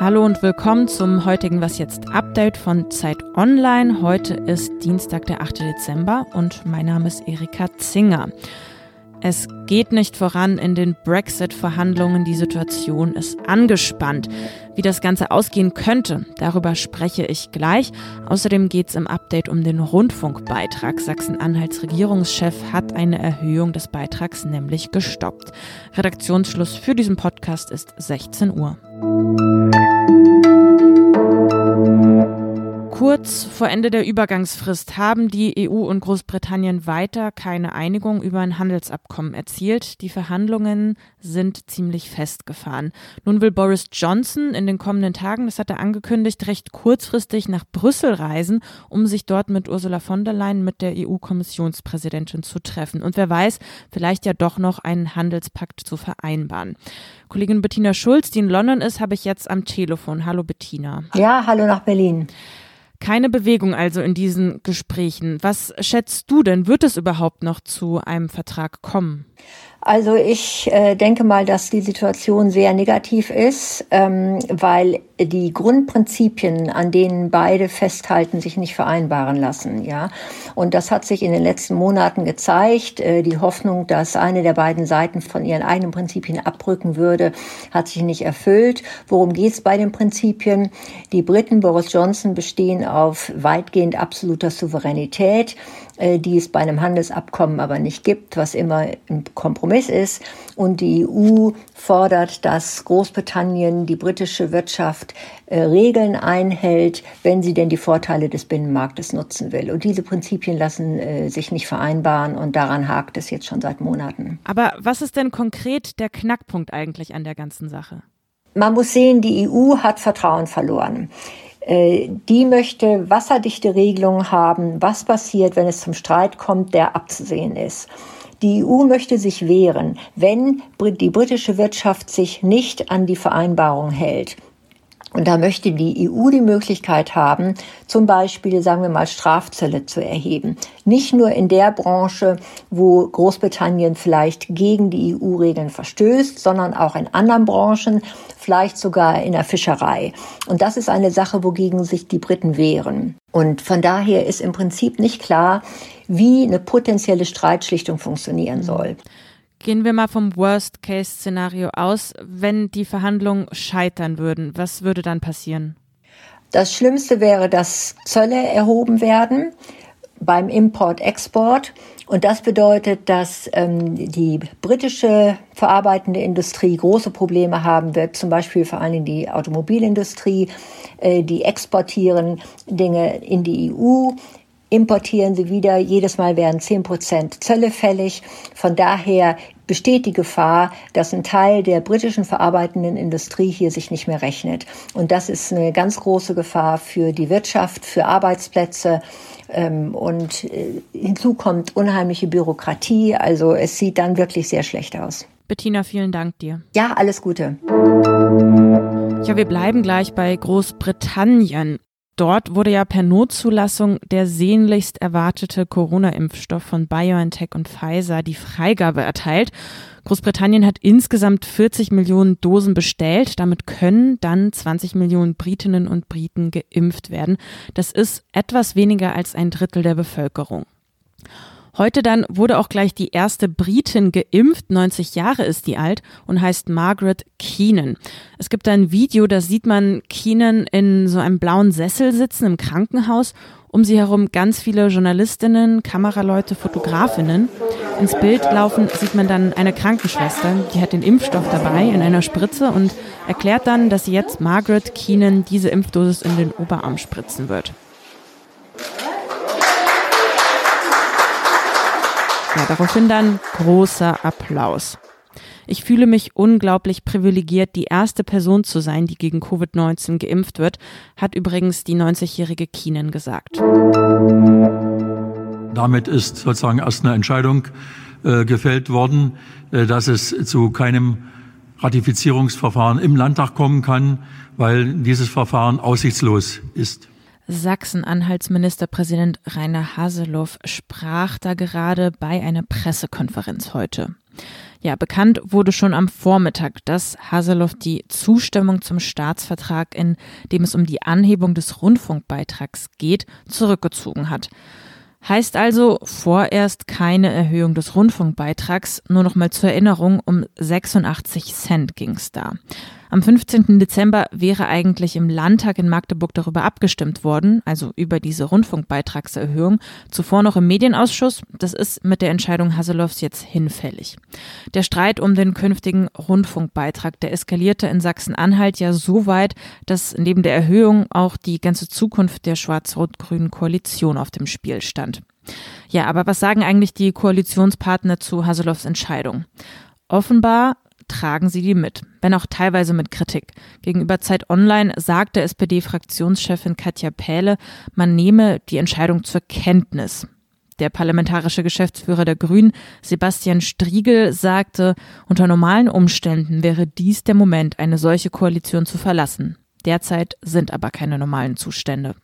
Hallo und willkommen zum heutigen Was jetzt Update von Zeit Online. Heute ist Dienstag, der 8. Dezember und mein Name ist Erika Zinger. Es geht nicht voran in den Brexit-Verhandlungen. Die Situation ist angespannt. Wie das Ganze ausgehen könnte, darüber spreche ich gleich. Außerdem geht es im Update um den Rundfunkbeitrag. Sachsen-Anhalts Regierungschef hat eine Erhöhung des Beitrags nämlich gestoppt. Redaktionsschluss für diesen Podcast ist 16 Uhr. Kurz vor Ende der Übergangsfrist haben die EU und Großbritannien weiter keine Einigung über ein Handelsabkommen erzielt. Die Verhandlungen sind ziemlich festgefahren. Nun will Boris Johnson in den kommenden Tagen, das hat er angekündigt, recht kurzfristig nach Brüssel reisen, um sich dort mit Ursula von der Leyen, mit der EU-Kommissionspräsidentin zu treffen. Und wer weiß, vielleicht ja doch noch einen Handelspakt zu vereinbaren. Kollegin Bettina Schulz, die in London ist, habe ich jetzt am Telefon. Hallo Bettina. Ja, hallo nach Berlin. Keine Bewegung also in diesen Gesprächen. Was schätzt du denn? Wird es überhaupt noch zu einem Vertrag kommen? Also ich äh, denke mal, dass die Situation sehr negativ ist, ähm, weil die Grundprinzipien, an denen beide festhalten, sich nicht vereinbaren lassen. Ja, und das hat sich in den letzten Monaten gezeigt. Äh, die Hoffnung, dass eine der beiden Seiten von ihren eigenen Prinzipien abrücken würde, hat sich nicht erfüllt. Worum geht es bei den Prinzipien? Die Briten, Boris Johnson, bestehen auf weitgehend absoluter Souveränität. Äh, die es bei einem Handelsabkommen aber nicht gibt, was immer ein Kompromiss ist. Und die EU fordert, dass Großbritannien die britische Wirtschaft äh, Regeln einhält, wenn sie denn die Vorteile des Binnenmarktes nutzen will. Und diese Prinzipien lassen äh, sich nicht vereinbaren und daran hakt es jetzt schon seit Monaten. Aber was ist denn konkret der Knackpunkt eigentlich an der ganzen Sache? Man muss sehen, die EU hat Vertrauen verloren. Äh, die möchte wasserdichte Regelungen haben, was passiert, wenn es zum Streit kommt, der abzusehen ist. Die EU möchte sich wehren, wenn die britische Wirtschaft sich nicht an die Vereinbarung hält. Und da möchte die EU die Möglichkeit haben, zum Beispiel, sagen wir mal, Strafzölle zu erheben. Nicht nur in der Branche, wo Großbritannien vielleicht gegen die EU-Regeln verstößt, sondern auch in anderen Branchen, vielleicht sogar in der Fischerei. Und das ist eine Sache, wogegen sich die Briten wehren. Und von daher ist im Prinzip nicht klar, wie eine potenzielle Streitschlichtung funktionieren soll. Gehen wir mal vom Worst-Case-Szenario aus. Wenn die Verhandlungen scheitern würden, was würde dann passieren? Das Schlimmste wäre, dass Zölle erhoben werden beim Import-Export. Und das bedeutet, dass ähm, die britische verarbeitende Industrie große Probleme haben wird, zum Beispiel vor Dingen die Automobilindustrie, äh, die exportieren Dinge in die EU, importieren sie wieder. Jedes Mal werden 10 Prozent Zölle fällig. Von daher besteht die Gefahr, dass ein Teil der britischen verarbeitenden Industrie hier sich nicht mehr rechnet. Und das ist eine ganz große Gefahr für die Wirtschaft, für Arbeitsplätze. Ähm, und äh, hinzu kommt unheimliche Bürokratie. Also es sieht dann wirklich sehr schlecht aus. Bettina, vielen Dank dir. Ja, alles Gute. Ja, wir bleiben gleich bei Großbritannien. Dort wurde ja per Notzulassung der sehnlichst erwartete Corona-Impfstoff von BioNTech und Pfizer die Freigabe erteilt. Großbritannien hat insgesamt 40 Millionen Dosen bestellt. Damit können dann 20 Millionen Britinnen und Briten geimpft werden. Das ist etwas weniger als ein Drittel der Bevölkerung. Heute dann wurde auch gleich die erste Britin geimpft, 90 Jahre ist die alt und heißt Margaret Keenan. Es gibt ein Video, da sieht man Keenan in so einem blauen Sessel sitzen im Krankenhaus. Um sie herum ganz viele Journalistinnen, Kameraleute, Fotografinnen. Ins Bild laufen sieht man dann eine Krankenschwester, die hat den Impfstoff dabei in einer Spritze und erklärt dann, dass sie jetzt Margaret Keenan diese Impfdosis in den Oberarm spritzen wird. Ja, daraufhin dann großer Applaus. Ich fühle mich unglaublich privilegiert, die erste Person zu sein, die gegen Covid-19 geimpft wird, hat übrigens die 90-jährige Keenan gesagt. Damit ist sozusagen erst eine Entscheidung äh, gefällt worden, äh, dass es zu keinem Ratifizierungsverfahren im Landtag kommen kann, weil dieses Verfahren aussichtslos ist. Sachsen-Anhalts Ministerpräsident Rainer Haseloff sprach da gerade bei einer Pressekonferenz heute. Ja, bekannt wurde schon am Vormittag, dass Haseloff die Zustimmung zum Staatsvertrag, in dem es um die Anhebung des Rundfunkbeitrags geht, zurückgezogen hat. Heißt also vorerst keine Erhöhung des Rundfunkbeitrags, nur noch mal zur Erinnerung, um 86 Cent ging es da. Am 15. Dezember wäre eigentlich im Landtag in Magdeburg darüber abgestimmt worden, also über diese Rundfunkbeitragserhöhung, zuvor noch im Medienausschuss. Das ist mit der Entscheidung Haseloffs jetzt hinfällig. Der Streit um den künftigen Rundfunkbeitrag, der eskalierte in Sachsen-Anhalt ja so weit, dass neben der Erhöhung auch die ganze Zukunft der schwarz-rot-grünen Koalition auf dem Spiel stand. Ja, aber was sagen eigentlich die Koalitionspartner zu Haseloffs Entscheidung? Offenbar tragen sie die mit, wenn auch teilweise mit Kritik. Gegenüber Zeit Online sagte SPD-Fraktionschefin Katja Pähle, man nehme die Entscheidung zur Kenntnis. Der parlamentarische Geschäftsführer der Grünen, Sebastian Striegel, sagte, unter normalen Umständen wäre dies der Moment, eine solche Koalition zu verlassen. Derzeit sind aber keine normalen Zustände.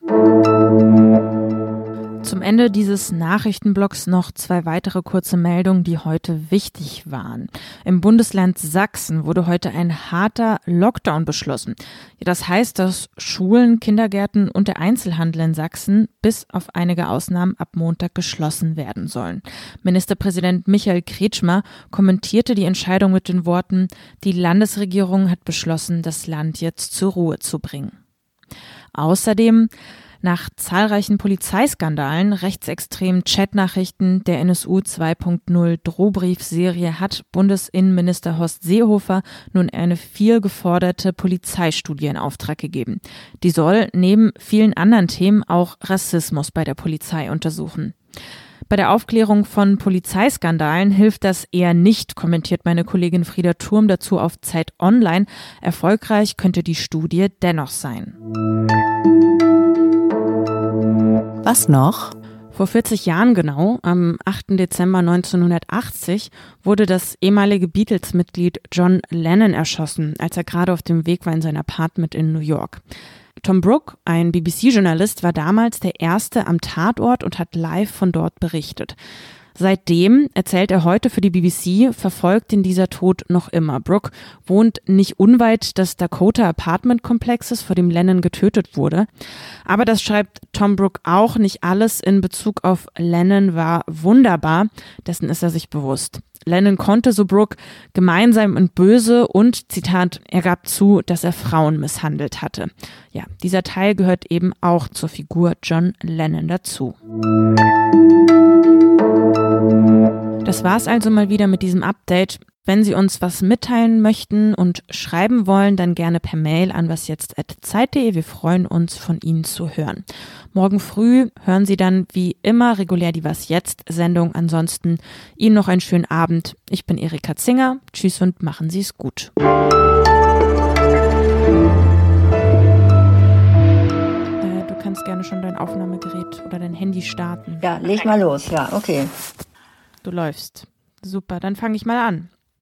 Zum Ende dieses Nachrichtenblocks noch zwei weitere kurze Meldungen, die heute wichtig waren. Im Bundesland Sachsen wurde heute ein harter Lockdown beschlossen. Das heißt, dass Schulen, Kindergärten und der Einzelhandel in Sachsen bis auf einige Ausnahmen ab Montag geschlossen werden sollen. Ministerpräsident Michael Kretschmer kommentierte die Entscheidung mit den Worten, die Landesregierung hat beschlossen, das Land jetzt zur Ruhe zu bringen. Außerdem nach zahlreichen Polizeiskandalen, rechtsextremen Chatnachrichten der NSU 2.0 Drohbriefserie hat Bundesinnenminister Horst Seehofer nun eine viel geforderte Polizeistudie in Auftrag gegeben. Die soll neben vielen anderen Themen auch Rassismus bei der Polizei untersuchen. Bei der Aufklärung von Polizeiskandalen hilft das eher nicht, kommentiert meine Kollegin Frieda Turm dazu auf Zeit Online. Erfolgreich könnte die Studie dennoch sein. Was noch? Vor 40 Jahren genau, am 8. Dezember 1980, wurde das ehemalige Beatles-Mitglied John Lennon erschossen, als er gerade auf dem Weg war in sein Apartment in New York. Tom Brooke, ein BBC-Journalist, war damals der Erste am Tatort und hat live von dort berichtet. Seitdem, erzählt er heute für die BBC, verfolgt ihn dieser Tod noch immer. Brooke wohnt nicht unweit des Dakota Apartment Komplexes, vor dem Lennon getötet wurde. Aber das schreibt Tom Brooke auch. Nicht alles in Bezug auf Lennon war wunderbar. Dessen ist er sich bewusst. Lennon konnte, so Brooke, gemeinsam und böse und, Zitat, er gab zu, dass er Frauen misshandelt hatte. Ja, dieser Teil gehört eben auch zur Figur John Lennon dazu. Das war's also mal wieder mit diesem Update. Wenn Sie uns was mitteilen möchten und schreiben wollen, dann gerne per Mail an wasjetzt.zeit.de. Wir freuen uns, von Ihnen zu hören. Morgen früh hören Sie dann wie immer regulär die Was Jetzt Sendung. Ansonsten Ihnen noch einen schönen Abend. Ich bin Erika Zinger. Tschüss und machen Sie es gut. Äh, du kannst gerne schon dein Aufnahmegerät oder dein Handy starten. Ja, leg mal los. Ja, okay. Du läufst. Super, dann fange ich mal an.